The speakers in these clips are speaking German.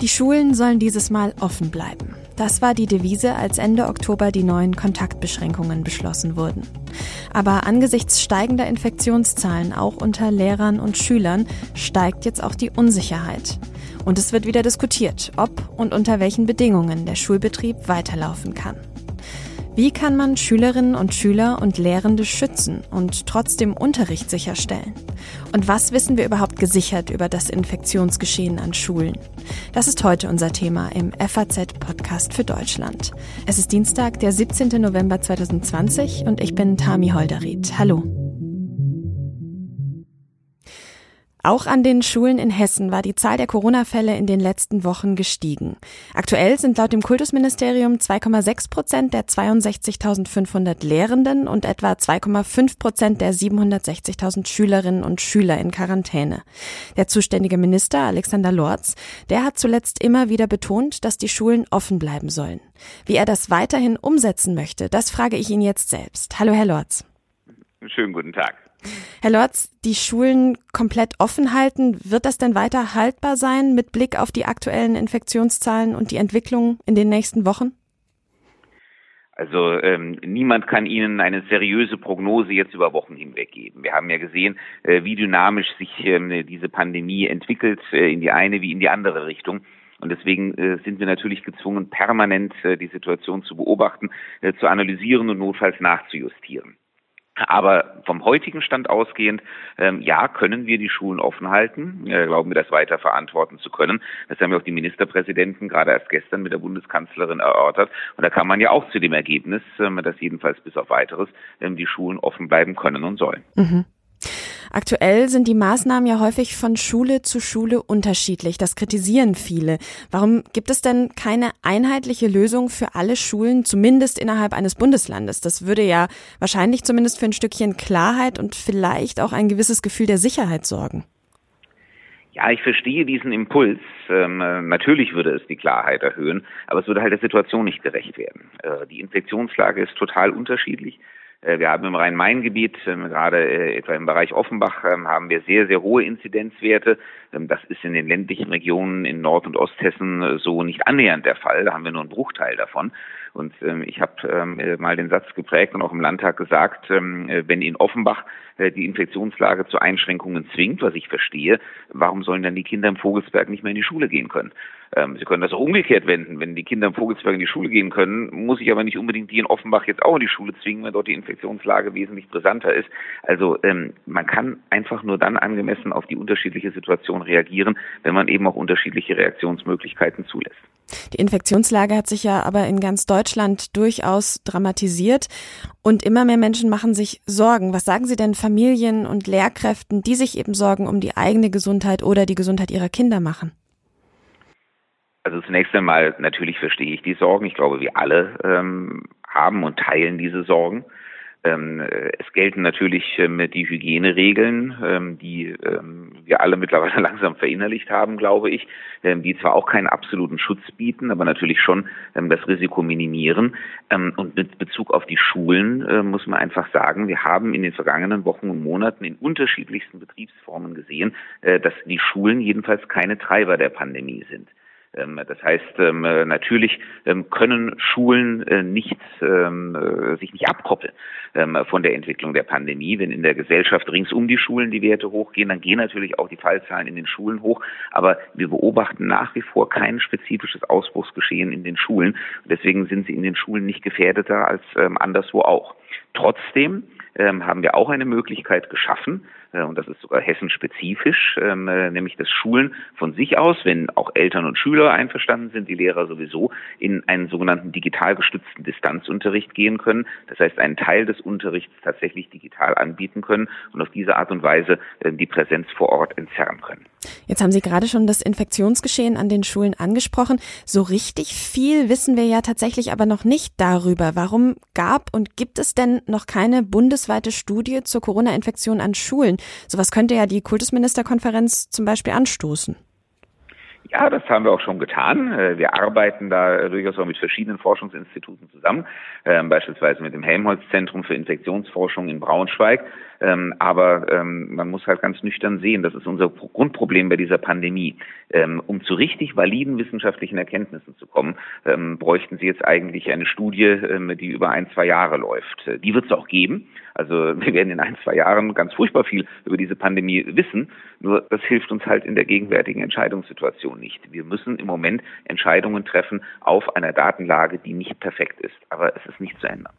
Die Schulen sollen dieses Mal offen bleiben. Das war die Devise, als Ende Oktober die neuen Kontaktbeschränkungen beschlossen wurden. Aber angesichts steigender Infektionszahlen auch unter Lehrern und Schülern steigt jetzt auch die Unsicherheit. Und es wird wieder diskutiert, ob und unter welchen Bedingungen der Schulbetrieb weiterlaufen kann. Wie kann man Schülerinnen und Schüler und Lehrende schützen und trotzdem Unterricht sicherstellen? Und was wissen wir überhaupt gesichert über das Infektionsgeschehen an Schulen? Das ist heute unser Thema im FAZ-Podcast für Deutschland. Es ist Dienstag, der 17. November 2020 und ich bin Tami Holderried. Hallo. Auch an den Schulen in Hessen war die Zahl der Corona-Fälle in den letzten Wochen gestiegen. Aktuell sind laut dem Kultusministerium 2,6 Prozent der 62.500 Lehrenden und etwa 2,5 Prozent der 760.000 Schülerinnen und Schüler in Quarantäne. Der zuständige Minister Alexander Lorz, der hat zuletzt immer wieder betont, dass die Schulen offen bleiben sollen. Wie er das weiterhin umsetzen möchte, das frage ich ihn jetzt selbst. Hallo, Herr Lorz. Schönen guten Tag. Herr Lorz, die Schulen komplett offen halten, wird das denn weiter haltbar sein mit Blick auf die aktuellen Infektionszahlen und die Entwicklung in den nächsten Wochen? Also ähm, niemand kann Ihnen eine seriöse Prognose jetzt über Wochen hinweg geben. Wir haben ja gesehen, äh, wie dynamisch sich ähm, diese Pandemie entwickelt, äh, in die eine wie in die andere Richtung. Und deswegen äh, sind wir natürlich gezwungen, permanent äh, die Situation zu beobachten, äh, zu analysieren und notfalls nachzujustieren. Aber vom heutigen Stand ausgehend, ähm, ja, können wir die Schulen offen halten, äh, glauben wir das weiter verantworten zu können. Das haben ja auch die Ministerpräsidenten gerade erst gestern mit der Bundeskanzlerin erörtert. Und da kam man ja auch zu dem Ergebnis, ähm, dass jedenfalls bis auf weiteres ähm, die Schulen offen bleiben können und sollen. Mhm. Aktuell sind die Maßnahmen ja häufig von Schule zu Schule unterschiedlich. Das kritisieren viele. Warum gibt es denn keine einheitliche Lösung für alle Schulen, zumindest innerhalb eines Bundeslandes? Das würde ja wahrscheinlich zumindest für ein Stückchen Klarheit und vielleicht auch ein gewisses Gefühl der Sicherheit sorgen. Ja, ich verstehe diesen Impuls. Ähm, natürlich würde es die Klarheit erhöhen, aber es würde halt der Situation nicht gerecht werden. Äh, die Infektionslage ist total unterschiedlich. Äh, wir haben im Rhein-Main-Gebiet, ähm, gerade äh, etwa im Bereich Offenbach, ähm, haben wir sehr, sehr hohe Inzidenzwerte. Ähm, das ist in den ländlichen Regionen in Nord- und Osthessen äh, so nicht annähernd der Fall. Da haben wir nur einen Bruchteil davon. Und ich habe mal den Satz geprägt und auch im Landtag gesagt, wenn in Offenbach die Infektionslage zu Einschränkungen zwingt, was ich verstehe, warum sollen dann die Kinder im Vogelsberg nicht mehr in die Schule gehen können? Ähm, Sie können das auch umgekehrt wenden. Wenn die Kinder im Vogelsberg in die Schule gehen können, muss ich aber nicht unbedingt die in Offenbach jetzt auch in die Schule zwingen, weil dort die Infektionslage wesentlich brisanter ist. Also ähm, man kann einfach nur dann angemessen auf die unterschiedliche Situation reagieren, wenn man eben auch unterschiedliche Reaktionsmöglichkeiten zulässt. Die Infektionslage hat sich ja aber in ganz Deutschland durchaus dramatisiert und immer mehr Menschen machen sich Sorgen. Was sagen Sie denn Familien und Lehrkräften, die sich eben Sorgen um die eigene Gesundheit oder die Gesundheit ihrer Kinder machen? Also zunächst einmal natürlich verstehe ich die Sorgen. Ich glaube, wir alle ähm, haben und teilen diese Sorgen. Ähm, es gelten natürlich ähm, die Hygieneregeln, ähm, die ähm, wir alle mittlerweile langsam verinnerlicht haben, glaube ich, ähm, die zwar auch keinen absoluten Schutz bieten, aber natürlich schon ähm, das Risiko minimieren. und mit Bezug auf die Schulen äh, muss man einfach sagen, wir haben in den vergangenen Wochen und Monaten in unterschiedlichsten Betriebsformen gesehen, äh, dass die Schulen jedenfalls keine Treiber der Pandemie sind. Ähm, das heißt, ähm, natürlich ähm, können Schulen äh, nicht, äh, sich nicht abkoppeln von der Entwicklung der Pandemie. Wenn in der Gesellschaft rings um die Schulen die Werte hochgehen, dann gehen natürlich auch die Fallzahlen in den Schulen hoch. Aber wir beobachten nach wie vor kein spezifisches Ausbruchsgeschehen in den Schulen. Deswegen sind sie in den Schulen nicht gefährdeter als anderswo auch. Trotzdem haben wir auch eine Möglichkeit geschaffen, und das ist sogar hessenspezifisch, ähm, äh, nämlich dass Schulen von sich aus, wenn auch Eltern und Schüler einverstanden sind, die Lehrer sowieso, in einen sogenannten digital gestützten Distanzunterricht gehen können. Das heißt, einen Teil des Unterrichts tatsächlich digital anbieten können und auf diese Art und Weise äh, die Präsenz vor Ort entzerren können. Jetzt haben Sie gerade schon das Infektionsgeschehen an den Schulen angesprochen. So richtig viel wissen wir ja tatsächlich aber noch nicht darüber. Warum gab und gibt es denn noch keine bundesweite Studie zur Corona-Infektion an Schulen? Sowas könnte ja die Kultusministerkonferenz zum Beispiel anstoßen. Ja, das haben wir auch schon getan. Äh, wir arbeiten da durchaus auch mit verschiedenen Forschungsinstituten zusammen, ähm, beispielsweise mit dem Helmholtz-Zentrum für Infektionsforschung in Braunschweig. Ähm, aber ähm, man muss halt ganz nüchtern sehen, das ist unser Grundproblem bei dieser Pandemie. Um zu richtig validen wissenschaftlichen Erkenntnissen zu kommen, bräuchten Sie jetzt eigentlich eine Studie, die über ein, zwei Jahre läuft. Äh, die wird es auch geben. Also wir werden in ein, zwei Jahren ganz furchtbar viel über diese Pandemie wissen. Nur das hilft uns halt in der gegenwärtigen Entscheidungssituation nicht. Wir müssen im Moment Entscheidungen treffen auf einer Datenlage, die nicht perfekt ist. Aber es ist nicht zu ändern.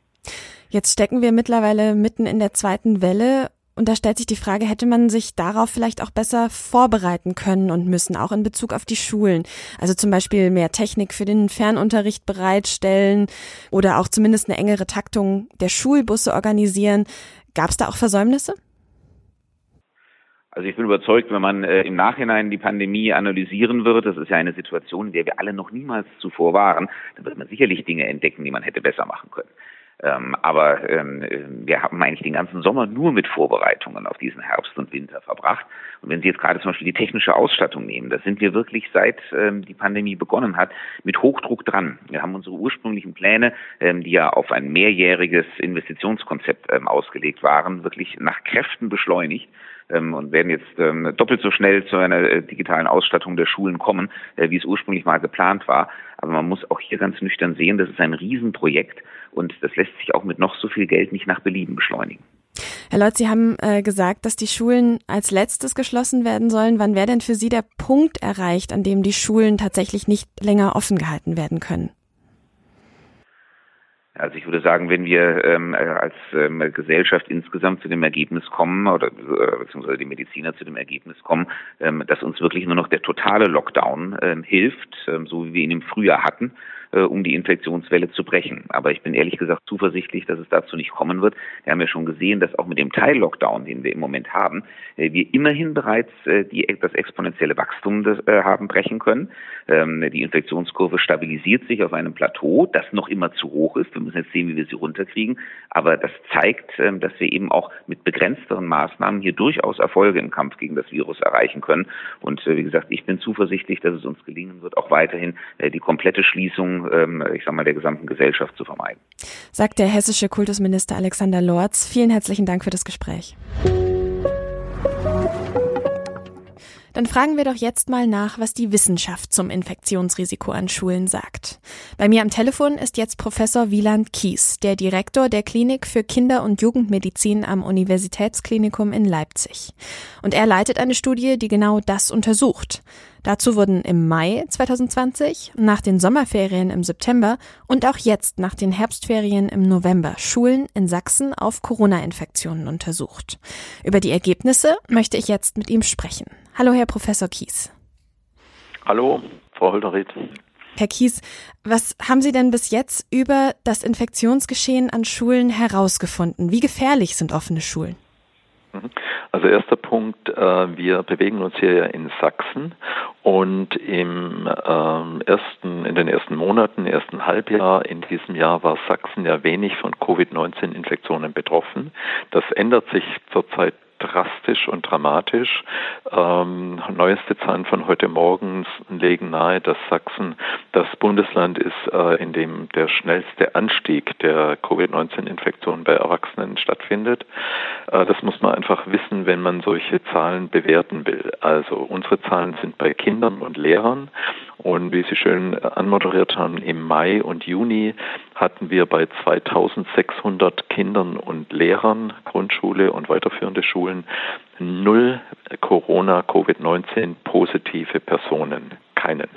Jetzt stecken wir mittlerweile mitten in der zweiten Welle und da stellt sich die Frage, hätte man sich darauf vielleicht auch besser vorbereiten können und müssen, auch in Bezug auf die Schulen? Also zum Beispiel mehr Technik für den Fernunterricht bereitstellen oder auch zumindest eine engere Taktung der Schulbusse organisieren. Gab es da auch Versäumnisse? Also ich bin überzeugt, wenn man äh, im Nachhinein die Pandemie analysieren wird, das ist ja eine Situation, in der wir alle noch niemals zuvor waren, dann wird man sicherlich Dinge entdecken, die man hätte besser machen können. Ähm, aber ähm, wir haben eigentlich den ganzen Sommer nur mit Vorbereitungen auf diesen Herbst und Winter verbracht. Und wenn Sie jetzt gerade zum Beispiel die technische Ausstattung nehmen, da sind wir wirklich seit ähm, die Pandemie begonnen hat, mit Hochdruck dran. Wir haben unsere ursprünglichen Pläne, ähm, die ja auf ein mehrjähriges Investitionskonzept ähm, ausgelegt waren, wirklich nach Kräften beschleunigt ähm, und werden jetzt doppelt so schnell zu einer äh, digitalen Ausstattung der Schulen kommen, äh, wie es ursprünglich mal geplant war. Aber man muss auch hier ganz nüchtern sehen, das ist ein Riesenprojekt und das lässt sich auch mit noch so viel Geld nicht nach Belieben beschleunigen. Herr Leutz, Sie haben äh, gesagt, dass die Schulen als letztes geschlossen werden sollen. Wann wäre denn für Sie der Punkt erreicht, an dem die Schulen tatsächlich nicht länger offen gehalten werden können? Also ich würde sagen, wenn wir ähm, äh, als ähm, Gesellschaft insgesamt zu dem Ergebnis kommen oder äh, beziehungsweise die Mediziner zu dem Ergebnis kommen, ähm, dass uns wirklich nur noch der totale Lockdown ähm, hilft, ähm, so wie wir ihn im Frühjahr hatten, um die Infektionswelle zu brechen. Aber ich bin ehrlich gesagt zuversichtlich, dass es dazu nicht kommen wird. Wir haben ja schon gesehen, dass auch mit dem Teil-Lockdown, den wir im Moment haben, äh, wir immerhin bereits äh, die, das exponentielle Wachstum des, äh, haben brechen können. Ähm, die Infektionskurve stabilisiert sich auf einem Plateau, das noch immer zu hoch ist. Wir müssen jetzt sehen, wie wir sie runterkriegen. Aber das zeigt, ähm, dass wir eben auch mit begrenzteren Maßnahmen hier durchaus Erfolge im Kampf gegen das Virus erreichen können. Und äh, wie gesagt, ich bin zuversichtlich, dass es uns gelingen wird, auch weiterhin äh, die komplette Schließung ähm, ich sag mal, der gesamten Gesellschaft zu vermeiden. Sagt der hessische Kultusminister Alexander Lorz. Vielen herzlichen Dank für das Gespräch. Dann fragen wir doch jetzt mal nach, was die Wissenschaft zum Infektionsrisiko an Schulen sagt. Bei mir am Telefon ist jetzt Professor Wieland Kies, der Direktor der Klinik für Kinder- und Jugendmedizin am Universitätsklinikum in Leipzig. Und er leitet eine Studie, die genau das untersucht. Dazu wurden im Mai 2020, nach den Sommerferien im September und auch jetzt nach den Herbstferien im November Schulen in Sachsen auf Corona-Infektionen untersucht. Über die Ergebnisse möchte ich jetzt mit ihm sprechen. Hallo, Herr Professor Kies. Hallo, Frau Holderried. Herr Kies, was haben Sie denn bis jetzt über das Infektionsgeschehen an Schulen herausgefunden? Wie gefährlich sind offene Schulen? Mhm. Also erster Punkt, äh, wir bewegen uns hier in Sachsen und im ähm, ersten, in den ersten Monaten, ersten Halbjahr in diesem Jahr war Sachsen ja wenig von Covid-19-Infektionen betroffen. Das ändert sich zurzeit drastisch und dramatisch. Ähm, neueste Zahlen von heute Morgen legen nahe, dass Sachsen das Bundesland ist, äh, in dem der schnellste Anstieg der Covid-19-Infektion bei Erwachsenen stattfindet. Äh, das muss man einfach wissen, wenn man solche Zahlen bewerten will. Also unsere Zahlen sind bei Kindern und Lehrern und wie Sie schön anmoderiert haben, im Mai und Juni hatten wir bei 2600 Kindern und Lehrern, Grundschule und weiterführende Schulen, null Corona-Covid-19 positive Personen. Keinen.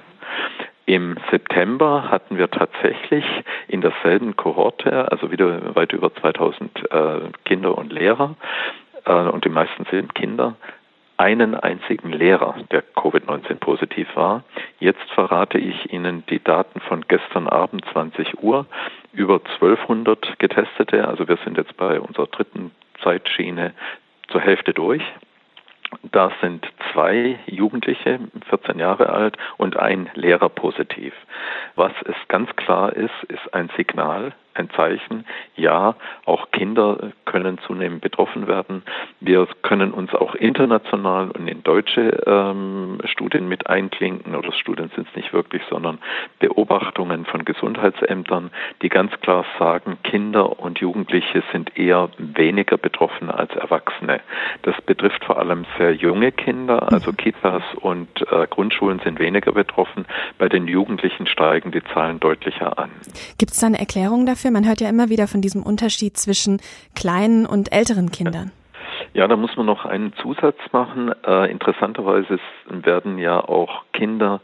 Im September hatten wir tatsächlich in derselben Kohorte, also wieder weit über 2000 äh, Kinder und Lehrer, äh, und die meisten sind Kinder, einen einzigen Lehrer, der Covid-19 positiv war. Jetzt verrate ich Ihnen die Daten von gestern Abend 20 Uhr. Über 1200 Getestete, also wir sind jetzt bei unserer dritten Zeitschiene zur Hälfte durch. Da sind zwei Jugendliche, 14 Jahre alt, und ein Lehrer positiv. Was es ganz klar ist, ist ein Signal, ein Zeichen. Ja, auch Kinder können zunehmend betroffen werden. Wir können uns auch international und in deutsche ähm, Studien mit einklinken, oder Studien sind es nicht wirklich, sondern Beobachtungen von Gesundheitsämtern, die ganz klar sagen, Kinder und Jugendliche sind eher weniger betroffen als Erwachsene. Das betrifft vor allem sehr junge Kinder, also Kitas und äh, Grundschulen sind weniger betroffen. Bei den Jugendlichen steigen die Zahlen deutlicher an. Gibt es da eine Erklärung dafür? Man hört ja immer wieder von diesem Unterschied zwischen kleinen und älteren Kindern. Ja, da muss man noch einen Zusatz machen. Äh, interessanterweise werden ja auch Kinder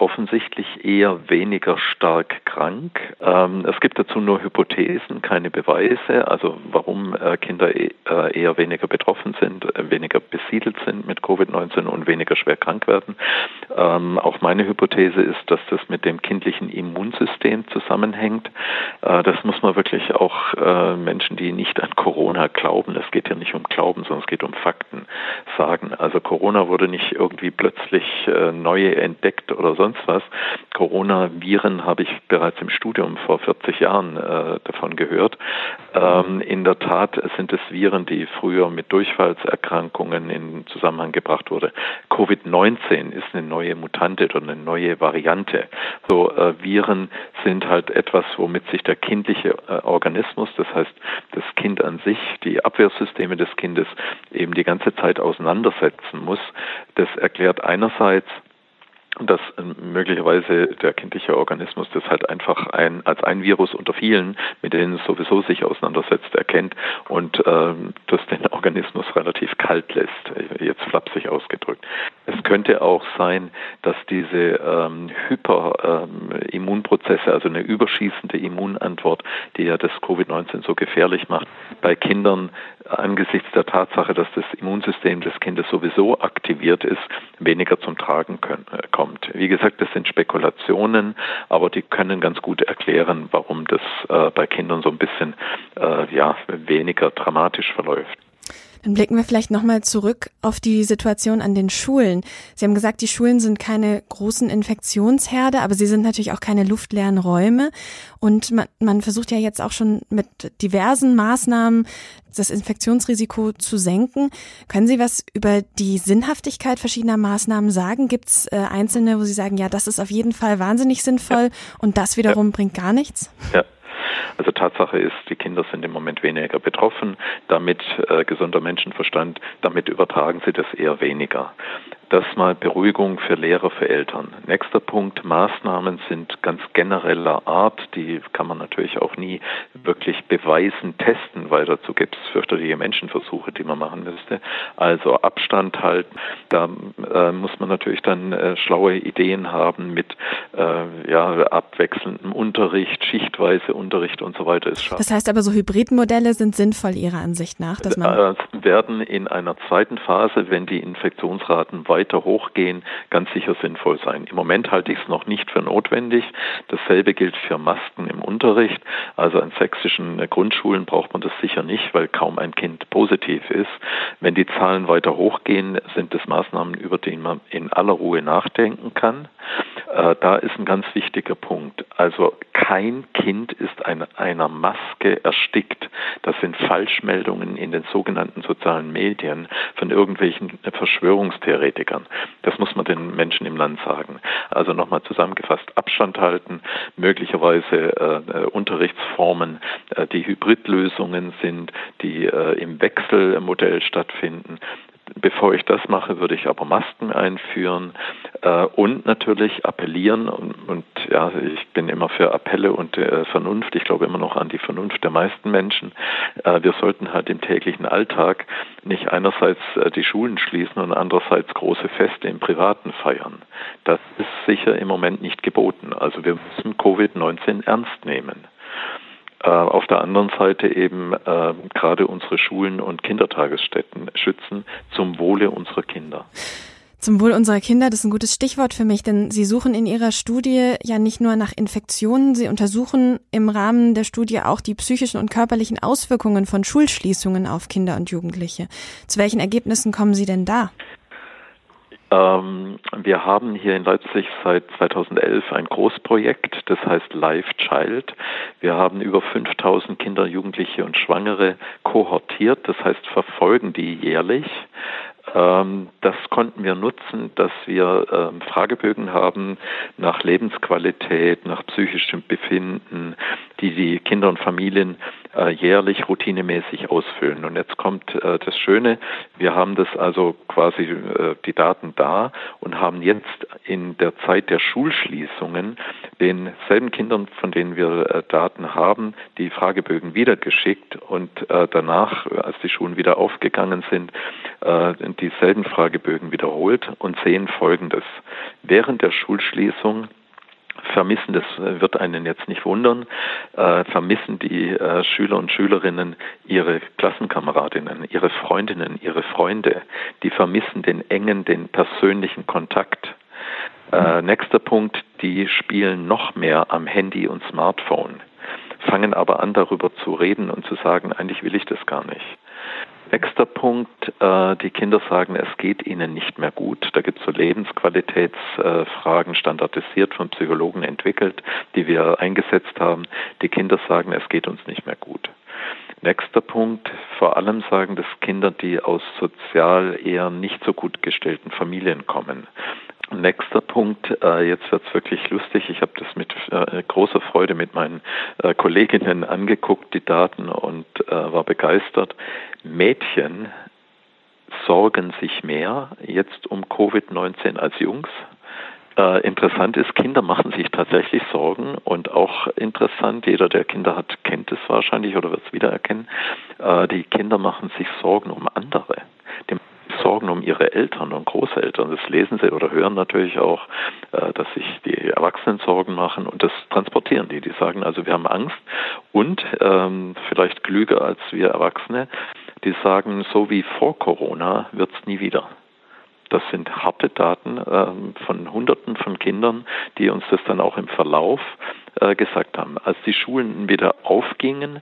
offensichtlich eher weniger stark krank. Ähm, es gibt dazu nur Hypothesen, keine Beweise, also warum äh, Kinder e äh, eher weniger betroffen sind, äh, weniger besiedelt sind mit Covid-19 und weniger schwer krank werden. Ähm, auch meine Hypothese ist, dass das mit dem kindlichen Immunsystem zusammenhängt. Äh, das muss man wirklich auch äh, Menschen, die nicht an Corona glauben, es geht ja nicht um Glauben, sondern es geht um Fakten, sagen. Also Corona wurde nicht irgendwie plötzlich äh, neu entdeckt oder sonst sonst was. Coronaviren habe ich bereits im Studium vor 40 Jahren äh, davon gehört. Ähm, in der Tat sind es Viren, die früher mit Durchfallserkrankungen in Zusammenhang gebracht wurde. Covid-19 ist eine neue Mutante oder eine neue Variante. So äh, Viren sind halt etwas, womit sich der kindliche äh, Organismus, das heißt das Kind an sich, die Abwehrsysteme des Kindes eben die ganze Zeit auseinandersetzen muss. Das erklärt einerseits dass äh, möglicherweise der kindliche Organismus das halt einfach ein, als ein Virus unter vielen, mit denen es sowieso sich auseinandersetzt, erkennt und ähm, das den Organismus relativ kalt lässt, jetzt flapsig ausgedrückt. Es könnte auch sein, dass diese ähm, Hyperimmunprozesse, ähm, also eine überschießende Immunantwort, die ja das Covid-19 so gefährlich macht, bei Kindern angesichts der Tatsache, dass das Immunsystem des Kindes sowieso aktiviert ist, weniger zum Tragen können, äh, kommt. Wie gesagt, das sind Spekulationen, aber die können ganz gut erklären, warum das äh, bei Kindern so ein bisschen äh, ja, weniger dramatisch verläuft. Dann blicken wir vielleicht nochmal zurück auf die Situation an den Schulen. Sie haben gesagt, die Schulen sind keine großen Infektionsherde, aber sie sind natürlich auch keine luftleeren Räume. Und man, man versucht ja jetzt auch schon mit diversen Maßnahmen das Infektionsrisiko zu senken. Können Sie was über die Sinnhaftigkeit verschiedener Maßnahmen sagen? Gibt es äh, einzelne, wo Sie sagen, ja, das ist auf jeden Fall wahnsinnig sinnvoll ja. und das wiederum ja. bringt gar nichts? Ja. Also Tatsache ist, die Kinder sind im Moment weniger betroffen, damit äh, gesunder Menschenverstand, damit übertragen sie das eher weniger. Das mal Beruhigung für Lehrer, für Eltern. Nächster Punkt, Maßnahmen sind ganz genereller Art, die kann man natürlich auch nie wirklich beweisen, testen, weil dazu gibt es fürchterliche Menschenversuche, die man machen müsste. Also Abstand halten, da äh, muss man natürlich dann äh, schlaue Ideen haben mit äh, ja, abwechselndem Unterricht, schichtweise Unterricht und so weiter. Ist das heißt aber, so Hybridmodelle sind sinnvoll Ihrer Ansicht nach? Dass man äh, werden in einer zweiten Phase, wenn die Infektionsraten weiter weiter hochgehen, ganz sicher sinnvoll sein. Im Moment halte ich es noch nicht für notwendig. Dasselbe gilt für Masken im Unterricht. Also an sächsischen Grundschulen braucht man das sicher nicht, weil kaum ein Kind positiv ist. Wenn die Zahlen weiter hochgehen, sind es Maßnahmen, über die man in aller Ruhe nachdenken kann. Äh, da ist ein ganz wichtiger Punkt. Also kein Kind ist an einer Maske erstickt. Das sind Falschmeldungen in den sogenannten sozialen Medien von irgendwelchen Verschwörungstheoretikern. Das muss man den Menschen im Land sagen. Also nochmal zusammengefasst, Abstand halten, möglicherweise äh, Unterrichtsformen, äh, die Hybridlösungen sind, die äh, im Wechselmodell stattfinden. Bevor ich das mache, würde ich aber Masken einführen äh, und natürlich appellieren. Und, und, ja, ich bin immer für Appelle und äh, Vernunft. Ich glaube immer noch an die Vernunft der meisten Menschen. Äh, wir sollten halt im täglichen Alltag nicht einerseits äh, die Schulen schließen und andererseits große Feste im Privaten feiern. Das ist sicher im Moment nicht geboten. Also wir müssen Covid-19 ernst nehmen. Äh, auf der anderen Seite eben äh, gerade unsere Schulen und Kindertagesstätten schützen zum Wohle unserer Kinder. Zum Wohl unserer Kinder, das ist ein gutes Stichwort für mich, denn Sie suchen in Ihrer Studie ja nicht nur nach Infektionen, Sie untersuchen im Rahmen der Studie auch die psychischen und körperlichen Auswirkungen von Schulschließungen auf Kinder und Jugendliche. Zu welchen Ergebnissen kommen Sie denn da? Ähm, wir haben hier in Leipzig seit 2011 ein Großprojekt, das heißt Live Child. Wir haben über 5000 Kinder, Jugendliche und Schwangere kohortiert, das heißt verfolgen die jährlich. Ähm, das konnten wir nutzen, dass wir ähm, Fragebögen haben nach Lebensqualität, nach psychischem Befinden, die die Kinder und Familien jährlich routinemäßig ausfüllen. Und jetzt kommt äh, das Schöne, wir haben das also quasi äh, die Daten da und haben jetzt in der Zeit der Schulschließungen denselben Kindern, von denen wir Daten haben, die Fragebögen wiedergeschickt und danach, als die Schulen wieder aufgegangen sind, dieselben Fragebögen wiederholt und sehen Folgendes. Während der Schulschließung vermissen, das wird einen jetzt nicht wundern, äh, vermissen die äh, Schüler und Schülerinnen ihre Klassenkameradinnen, ihre Freundinnen, ihre Freunde. Die vermissen den engen, den persönlichen Kontakt. Äh, nächster Punkt, die spielen noch mehr am Handy und Smartphone, fangen aber an darüber zu reden und zu sagen, eigentlich will ich das gar nicht. Nächster Punkt, äh, die Kinder sagen, es geht ihnen nicht mehr gut. Da gibt es so Lebensqualitätsfragen standardisiert von Psychologen entwickelt, die wir eingesetzt haben. Die Kinder sagen, es geht uns nicht mehr gut. Nächster Punkt, vor allem sagen das Kinder, die aus sozial eher nicht so gut gestellten Familien kommen. Nächster Punkt, äh, jetzt wird's wirklich lustig. Ich habe das mit äh, großer Freude mit meinen äh, Kolleginnen angeguckt, die Daten, und äh, war begeistert. Mädchen sorgen sich mehr jetzt um Covid-19 als Jungs. Interessant ist, Kinder machen sich tatsächlich Sorgen und auch interessant, jeder, der Kinder hat, kennt es wahrscheinlich oder wird es wiedererkennen, die Kinder machen sich Sorgen um andere. Sorgen um ihre Eltern und Großeltern. Das lesen sie oder hören natürlich auch, äh, dass sich die Erwachsenen Sorgen machen und das transportieren die. Die sagen also, wir haben Angst und ähm, vielleicht klüger als wir Erwachsene, die sagen, so wie vor Corona wird es nie wieder. Das sind harte Daten äh, von Hunderten von Kindern, die uns das dann auch im Verlauf äh, gesagt haben. Als die Schulen wieder aufgingen,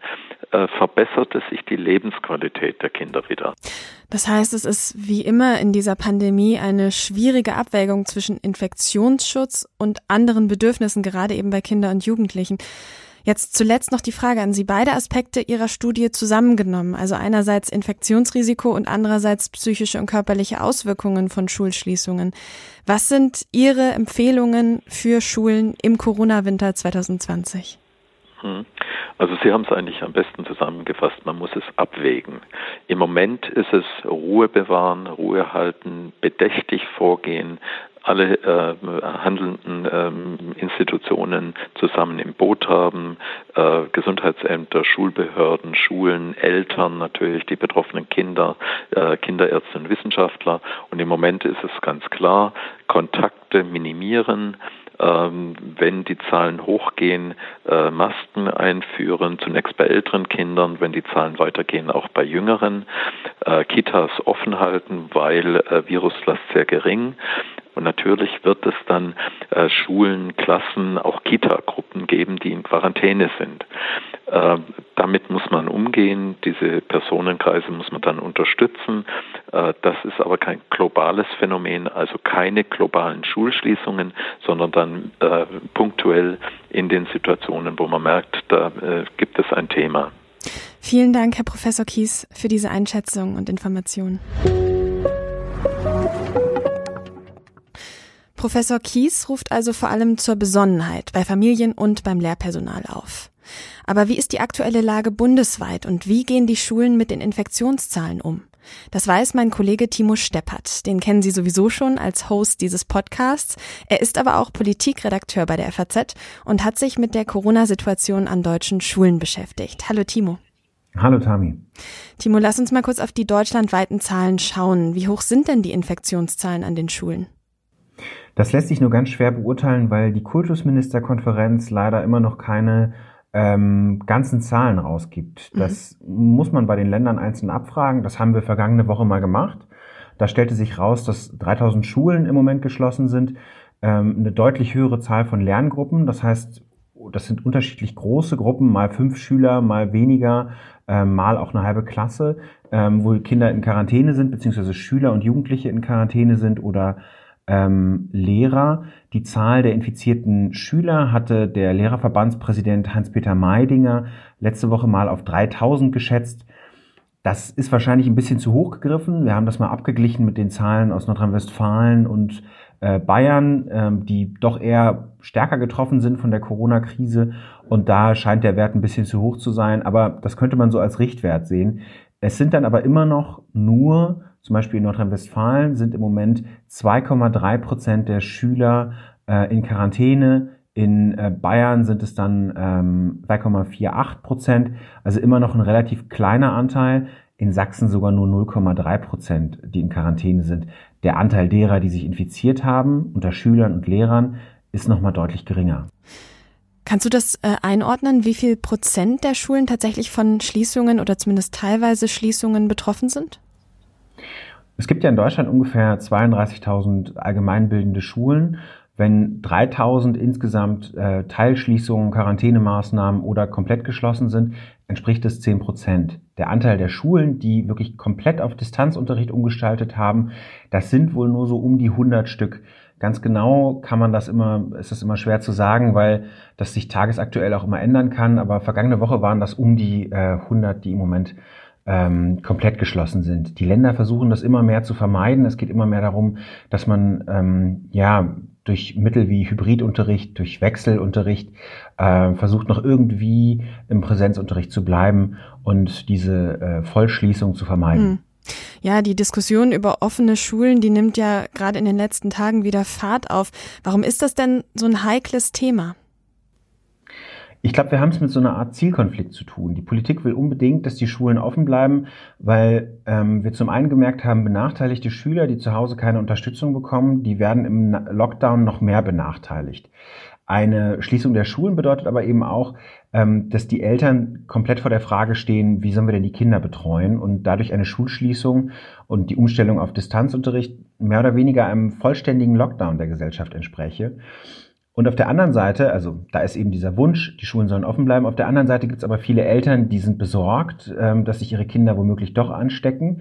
äh, verbesserte sich die Lebensqualität der Kinder wieder. Das heißt, es ist wie immer in dieser Pandemie eine schwierige Abwägung zwischen Infektionsschutz und anderen Bedürfnissen, gerade eben bei Kindern und Jugendlichen. Jetzt zuletzt noch die Frage an Sie beide Aspekte Ihrer Studie zusammengenommen, also einerseits Infektionsrisiko und andererseits psychische und körperliche Auswirkungen von Schulschließungen. Was sind Ihre Empfehlungen für Schulen im Corona-Winter 2020? Hm. Also Sie haben es eigentlich am besten zusammengefasst, man muss es abwägen. Im Moment ist es Ruhe bewahren, Ruhe halten, bedächtig vorgehen, alle äh, handelnden ähm, Institutionen zusammen im Boot haben, äh, Gesundheitsämter, Schulbehörden, Schulen, Eltern, natürlich die betroffenen Kinder, äh, Kinderärzte und Wissenschaftler. Und im Moment ist es ganz klar, Kontakte minimieren, ähm, wenn die Zahlen hochgehen, äh, Masken einführen, zunächst bei älteren Kindern, wenn die Zahlen weitergehen, auch bei jüngeren, äh, Kitas offen halten, weil äh, Viruslast sehr gering und natürlich wird es dann äh, Schulen, Klassen, auch Kita-Gruppen geben, die in Quarantäne sind. Äh, damit muss man umgehen. Diese Personenkreise muss man dann unterstützen. Äh, das ist aber kein globales Phänomen, also keine globalen Schulschließungen, sondern dann äh, punktuell in den Situationen, wo man merkt, da äh, gibt es ein Thema. Vielen Dank, Herr Professor Kies, für diese Einschätzung und Informationen. Professor Kies ruft also vor allem zur Besonnenheit bei Familien und beim Lehrpersonal auf. Aber wie ist die aktuelle Lage bundesweit und wie gehen die Schulen mit den Infektionszahlen um? Das weiß mein Kollege Timo Steppert. Den kennen Sie sowieso schon als Host dieses Podcasts. Er ist aber auch Politikredakteur bei der FAZ und hat sich mit der Corona-Situation an deutschen Schulen beschäftigt. Hallo Timo. Hallo Tami. Timo, lass uns mal kurz auf die deutschlandweiten Zahlen schauen. Wie hoch sind denn die Infektionszahlen an den Schulen? Das lässt sich nur ganz schwer beurteilen, weil die Kultusministerkonferenz leider immer noch keine ähm, ganzen Zahlen rausgibt. Mhm. Das mhm. muss man bei den Ländern einzeln abfragen. Das haben wir vergangene Woche mal gemacht. Da stellte sich raus, dass 3000 Schulen im Moment geschlossen sind, ähm, eine deutlich höhere Zahl von Lerngruppen. Das heißt, das sind unterschiedlich große Gruppen, mal fünf Schüler, mal weniger, äh, mal auch eine halbe Klasse, ähm, wo Kinder in Quarantäne sind, beziehungsweise Schüler und Jugendliche in Quarantäne sind oder ähm, Lehrer. Die Zahl der infizierten Schüler hatte der Lehrerverbandspräsident Hans-Peter Meidinger letzte Woche mal auf 3000 geschätzt. Das ist wahrscheinlich ein bisschen zu hoch gegriffen. Wir haben das mal abgeglichen mit den Zahlen aus Nordrhein-Westfalen und äh, Bayern, ähm, die doch eher stärker getroffen sind von der Corona-Krise. Und da scheint der Wert ein bisschen zu hoch zu sein. Aber das könnte man so als Richtwert sehen. Es sind dann aber immer noch nur, zum Beispiel in Nordrhein-Westfalen, sind im Moment 2,3 Prozent der Schüler äh, in Quarantäne. In äh, Bayern sind es dann ähm, 2,48 Prozent, also immer noch ein relativ kleiner Anteil. In Sachsen sogar nur 0,3 Prozent, die in Quarantäne sind. Der Anteil derer, die sich infiziert haben, unter Schülern und Lehrern, ist nochmal deutlich geringer. Kannst du das äh, einordnen, wie viel Prozent der Schulen tatsächlich von Schließungen oder zumindest teilweise Schließungen betroffen sind? Es gibt ja in Deutschland ungefähr 32.000 allgemeinbildende Schulen wenn 3000 insgesamt äh, Teilschließungen, Quarantänemaßnahmen oder komplett geschlossen sind, entspricht es 10 Prozent. Der Anteil der Schulen, die wirklich komplett auf Distanzunterricht umgestaltet haben, das sind wohl nur so um die 100 Stück. Ganz genau kann man das immer, ist es immer schwer zu sagen, weil das sich tagesaktuell auch immer ändern kann. Aber vergangene Woche waren das um die äh, 100, die im Moment ähm, komplett geschlossen sind. Die Länder versuchen das immer mehr zu vermeiden. Es geht immer mehr darum, dass man ähm, ja durch Mittel wie Hybridunterricht, durch Wechselunterricht äh, versucht noch irgendwie im Präsenzunterricht zu bleiben und diese äh, Vollschließung zu vermeiden. Hm. Ja, die Diskussion über offene Schulen, die nimmt ja gerade in den letzten Tagen wieder Fahrt auf. Warum ist das denn so ein heikles Thema? Ich glaube, wir haben es mit so einer Art Zielkonflikt zu tun. Die Politik will unbedingt, dass die Schulen offen bleiben, weil ähm, wir zum einen gemerkt haben, benachteiligte Schüler, die zu Hause keine Unterstützung bekommen, die werden im Lockdown noch mehr benachteiligt. Eine Schließung der Schulen bedeutet aber eben auch, ähm, dass die Eltern komplett vor der Frage stehen, wie sollen wir denn die Kinder betreuen und dadurch eine Schulschließung und die Umstellung auf Distanzunterricht mehr oder weniger einem vollständigen Lockdown der Gesellschaft entspreche. Und auf der anderen Seite, also da ist eben dieser Wunsch, die Schulen sollen offen bleiben. Auf der anderen Seite gibt es aber viele Eltern, die sind besorgt, ähm, dass sich ihre Kinder womöglich doch anstecken.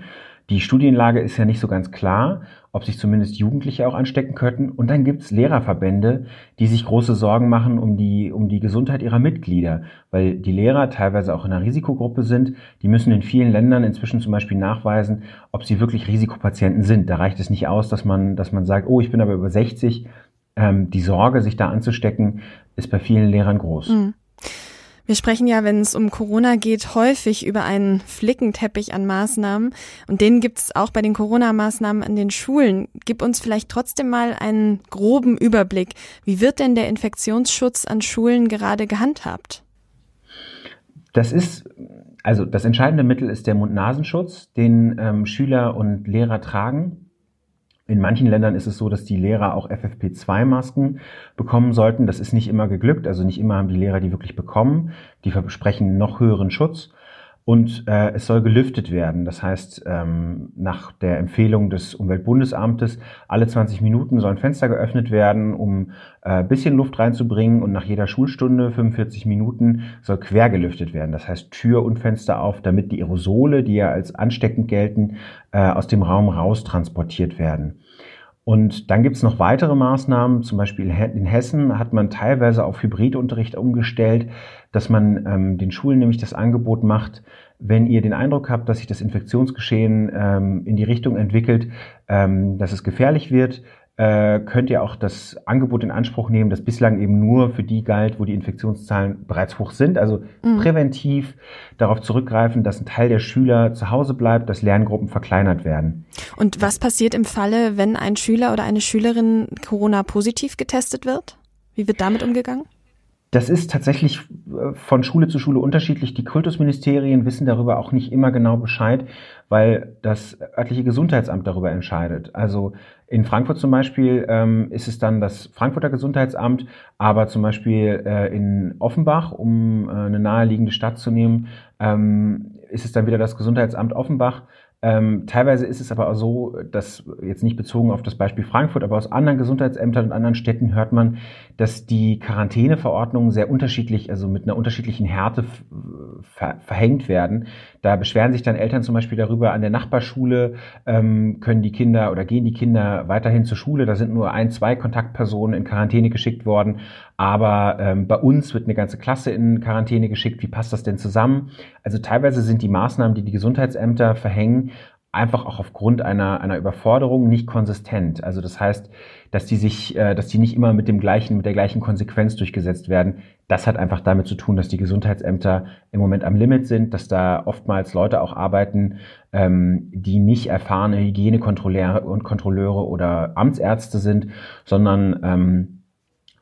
Die Studienlage ist ja nicht so ganz klar, ob sich zumindest Jugendliche auch anstecken könnten. Und dann gibt es Lehrerverbände, die sich große Sorgen machen um die, um die Gesundheit ihrer Mitglieder, weil die Lehrer teilweise auch in einer Risikogruppe sind. Die müssen in vielen Ländern inzwischen zum Beispiel nachweisen, ob sie wirklich Risikopatienten sind. Da reicht es nicht aus, dass man, dass man sagt, oh, ich bin aber über 60, ähm, die Sorge, sich da anzustecken, ist bei vielen Lehrern groß. Mhm. Wir sprechen ja, wenn es um Corona geht, häufig über einen Flickenteppich an Maßnahmen. Und den gibt es auch bei den Corona-Maßnahmen an den Schulen. Gib uns vielleicht trotzdem mal einen groben Überblick. Wie wird denn der Infektionsschutz an Schulen gerade gehandhabt? Das ist, also das entscheidende Mittel ist der Mund-Nasenschutz, den ähm, Schüler und Lehrer tragen. In manchen Ländern ist es so, dass die Lehrer auch FFP2-Masken bekommen sollten. Das ist nicht immer geglückt. Also nicht immer haben die Lehrer die wirklich bekommen. Die versprechen noch höheren Schutz und äh, es soll gelüftet werden. Das heißt, ähm, nach der Empfehlung des Umweltbundesamtes, alle 20 Minuten sollen Fenster geöffnet werden, um äh, bisschen Luft reinzubringen und nach jeder Schulstunde, 45 Minuten, soll quer gelüftet werden. Das heißt, Tür und Fenster auf, damit die Aerosole, die ja als ansteckend gelten, äh, aus dem Raum raus transportiert werden. Und dann gibt es noch weitere Maßnahmen. Zum Beispiel in Hessen hat man teilweise auf Hybridunterricht umgestellt, dass man ähm, den Schulen nämlich das Angebot macht, wenn ihr den Eindruck habt, dass sich das Infektionsgeschehen ähm, in die Richtung entwickelt, ähm, dass es gefährlich wird, äh, könnt ihr auch das Angebot in Anspruch nehmen, das bislang eben nur für die galt, wo die Infektionszahlen bereits hoch sind. Also mhm. präventiv darauf zurückgreifen, dass ein Teil der Schüler zu Hause bleibt, dass Lerngruppen verkleinert werden. Und was passiert im Falle, wenn ein Schüler oder eine Schülerin Corona positiv getestet wird? Wie wird damit umgegangen? Das ist tatsächlich äh, von Schule zu Schule unterschiedlich. Die Kultusministerien wissen darüber auch nicht immer genau Bescheid, weil das örtliche Gesundheitsamt darüber entscheidet. Also in Frankfurt zum Beispiel ähm, ist es dann das Frankfurter Gesundheitsamt, aber zum Beispiel äh, in Offenbach, um äh, eine naheliegende Stadt zu nehmen, ähm, ist es dann wieder das Gesundheitsamt Offenbach, Ähm, teilweise ist es aber auch so, dass jetzt nicht bezogen auf das Beispiel Frankfurt, aber aus anderen Gesundheitsämtern und anderen Städten hört man, dass die Quarantäneverordnungen sehr unterschiedlich, also mit einer unterschiedlichen Härte ver verhängt werden. Da beschweren sich dann Eltern zum Beispiel darüber, an der Nachbarschule ähm, können die Kinder oder gehen die Kinder weiterhin zur Schule. Da sind nur ein, zwei Kontaktpersonen in Quarantäne geschickt worden. Aber ähm, bei uns wird eine ganze Klasse in Quarantäne geschickt. Wie passt das denn zusammen? Also teilweise sind die Maßnahmen, die die Gesundheitsämter verhängen, einfach auch aufgrund einer, einer Überforderung nicht konsistent. Also das heißt, dass die sich, äh, dass die nicht immer mit dem gleichen, mit der gleichen Konsequenz durchgesetzt werden. Das hat einfach damit zu tun, dass die Gesundheitsämter im Moment am Limit sind, dass da oftmals Leute auch arbeiten, ähm, die nicht erfahrene Hygienekontrolleure und Kontrolleure oder Amtsärzte sind, sondern ähm,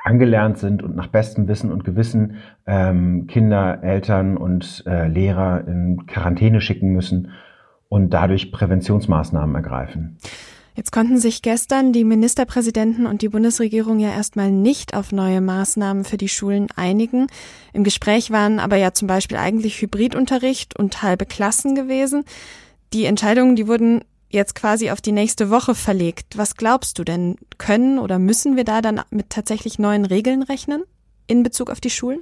angelernt sind und nach bestem Wissen und Gewissen ähm, Kinder, Eltern und äh, Lehrer in Quarantäne schicken müssen und dadurch Präventionsmaßnahmen ergreifen. Jetzt konnten sich gestern die Ministerpräsidenten und die Bundesregierung ja erstmal nicht auf neue Maßnahmen für die Schulen einigen. Im Gespräch waren aber ja zum Beispiel eigentlich Hybridunterricht und halbe Klassen gewesen. Die Entscheidungen, die wurden jetzt quasi auf die nächste Woche verlegt. Was glaubst du denn? Können oder müssen wir da dann mit tatsächlich neuen Regeln rechnen in Bezug auf die Schulen?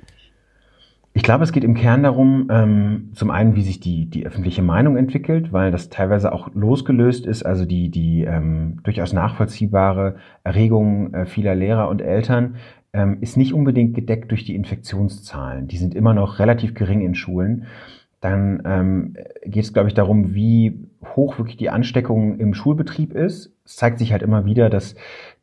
Ich glaube, es geht im Kern darum, ähm, zum einen, wie sich die, die öffentliche Meinung entwickelt, weil das teilweise auch losgelöst ist, also die, die ähm, durchaus nachvollziehbare Erregung äh, vieler Lehrer und Eltern ähm, ist nicht unbedingt gedeckt durch die Infektionszahlen. Die sind immer noch relativ gering in Schulen. Dann ähm, geht es, glaube ich, darum, wie hoch wirklich die Ansteckung im Schulbetrieb ist. Es zeigt sich halt immer wieder, dass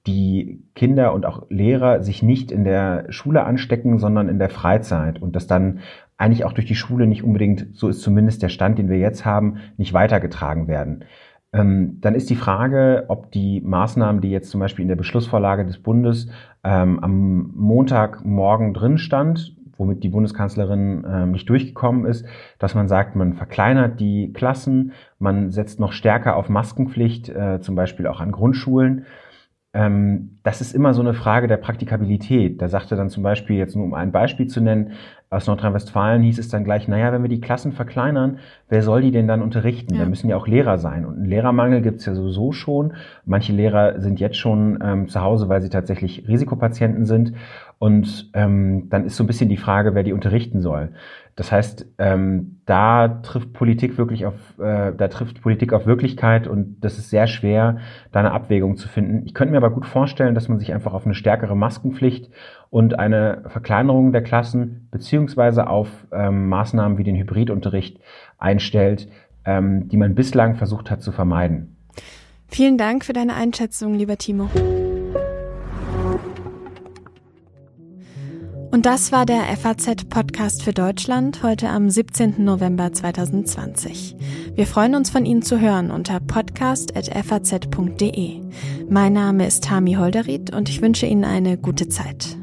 die Kinder und auch Lehrer sich nicht in der Schule anstecken, sondern in der Freizeit und das dann eigentlich auch durch die Schule nicht unbedingt, so ist zumindest der Stand, den wir jetzt haben, nicht weitergetragen werden. Ähm, dann ist die Frage, ob die Maßnahmen, die jetzt zum Beispiel in der Beschlussvorlage des Bundes ähm, am Montagmorgen drin stand, womit die Bundeskanzlerin äh, nicht durchgekommen ist, dass man sagt, man verkleinert die Klassen, man setzt noch stärker auf Maskenpflicht, äh, zum Beispiel auch an Grundschulen ähm, das ist immer so eine Frage der Praktikabilität. Da sagte dann zum Beispiel, jetzt nur um ein Beispiel zu nennen, aus Nordrhein-Westfalen hieß es dann gleich, naja, wenn wir die Klassen verkleinern, wer soll die denn dann unterrichten? Ja. Da müssen ja auch Lehrer sein. Und einen Lehrermangel gibt's ja sowieso schon. Manche Lehrer sind jetzt schon ähm, zu Hause, weil sie tatsächlich Risikopatienten sind. Und ähm, dann ist so ein bisschen die Frage, wer die unterrichten soll. Das heißt, ähm, da trifft Politik wirklich auf, äh, da trifft Politik auf Wirklichkeit und das ist sehr schwer, da eine Abwägung zu finden. Ich könnte mir aber gut vorstellen, dass man sich einfach auf eine stärkere Maskenpflicht und eine Verkleinerung der Klassen beziehungsweise auf ähm, Maßnahmen wie den Hybridunterricht einstellt, ähm, die man bislang versucht hat zu vermeiden. Vielen Dank für deine Einschätzung, lieber Timo. Und das war der FAZ-Podcast für Deutschland heute am 17. November 2020. Wir freuen uns von Ihnen zu hören unter podcast.faz.de. Mein Name ist Tami Holderried und ich wünsche Ihnen eine gute Zeit.